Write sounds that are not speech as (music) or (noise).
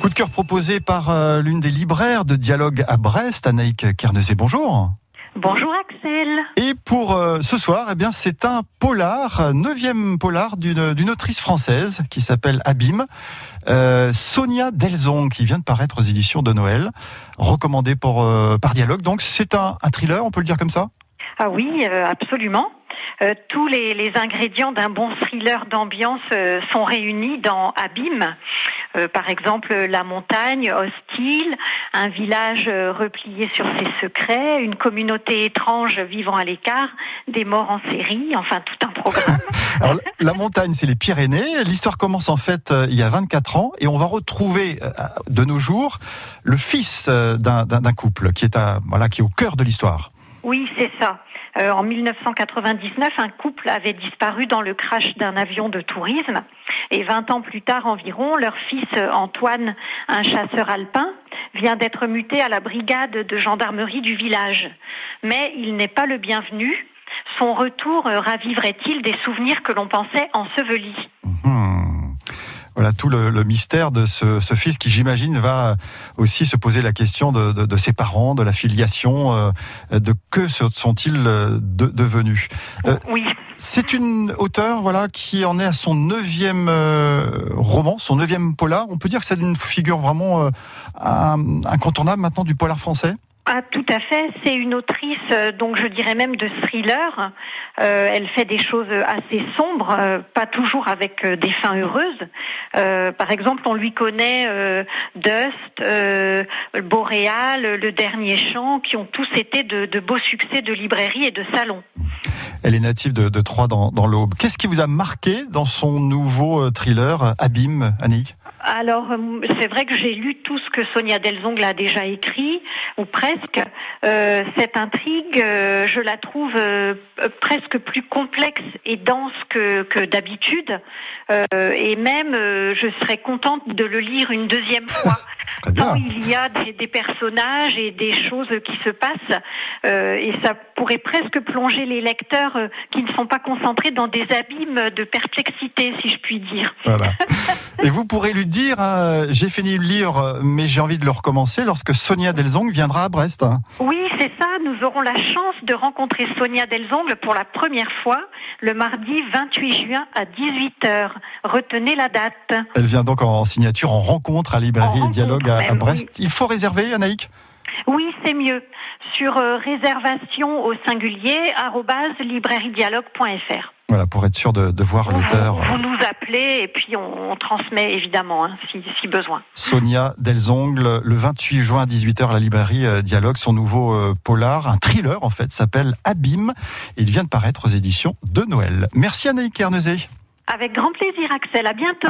Coup de cœur proposé par euh, l'une des libraires de dialogue à Brest, Anaïk Kernezé. Bonjour. Bonjour Axel. Et pour euh, ce soir, eh bien, c'est un polar, neuvième polar d'une d'une autrice française qui s'appelle Abîme, euh, Sonia Delzon, qui vient de paraître aux éditions de Noël, recommandé pour, euh, par dialogue. Donc c'est un, un thriller, on peut le dire comme ça? Ah oui, euh, absolument. Euh, tous les, les ingrédients d'un bon thriller d'ambiance euh, sont réunis dans Abîme. Euh, par exemple, la montagne hostile, un village replié sur ses secrets, une communauté étrange vivant à l'écart, des morts en série, enfin tout un programme. (laughs) Alors, la montagne, c'est les Pyrénées. L'histoire commence en fait il y a 24 ans et on va retrouver de nos jours le fils d'un couple qui est, à, voilà, qui est au cœur de l'histoire. Oui, c'est ça. Euh, en 1999, un couple avait disparu dans le crash d'un avion de tourisme. Et 20 ans plus tard environ, leur fils euh, Antoine, un chasseur alpin, vient d'être muté à la brigade de gendarmerie du village. Mais il n'est pas le bienvenu. Son retour euh, raviverait-il des souvenirs que l'on pensait ensevelis? Voilà tout le, le mystère de ce, ce fils qui, j'imagine, va aussi se poser la question de, de- de ses parents, de la filiation, euh, de que sont-ils euh, de- devenus. Euh, Oui, C'est une auteure voilà, qui en est à son neuvième euh, roman, son neuvième polar. On peut dire que c'est une figure vraiment euh, incontournable maintenant du polar français? Ah, tout à fait. C'est une autrice, euh, donc je dirais même de thriller. Euh, elle fait des choses assez sombres, euh, pas toujours avec euh, des fins heureuses. Par exemple, on lui connaît Dust, Boréal, Le Dernier Chant, qui ont tous été de, de beaux succès de librairie et de salon. Elle est native de, de Troyes dans, dans l'Aube. Qu'est-ce qui vous a marqué dans son nouveau thriller, Abîme, Annick? Alors, euh, c'est vrai que j'ai lu tout ce que Sonia Delzongle a déjà écrit, ou presque. Euh, cette intrigue, euh, je la trouve presque plus complexe et dense que d'habitude. Euh, et même, euh, je serais contente de le lire une deuxième (laughs) fois. Tant il y a des, des personnages et des choses qui se passent, euh, et ça pourrait presque plonger les lecteurs euh, qui ne sont pas concentrés dans des abîmes de perplexité, si je puis dire. Voilà. (laughs) Et vous pourrez lui dire, hein, j'ai fini le livre, mais j'ai envie de le recommencer lorsque Sonia Delzong viendra à Brest. Oui, c'est ça. Nous aurons la chance de rencontrer Sonia Delzongle pour la première fois le mardi 28 juin à 18h. Retenez la date. Elle vient donc en signature, en rencontre à Librairie En et Dialogue à, Brest. Il faut réserver, Anaïk? Oui, c'est mieux. Sur euh, réservation au singulier librairiedialogue.fr. Voilà, pour être sûr de, de voir l'auteur. Vous, vous nous appelez et puis on, on transmet évidemment hein, si, si besoin. Sonia Delzongle, le 28 juin à 18h à la librairie euh, Dialogue, son nouveau euh, polar, un thriller en fait, s'appelle Abîme. Il vient de paraître aux éditions de Noël. Merci Anaïk Kernezé. Avec grand plaisir, Axel. À bientôt.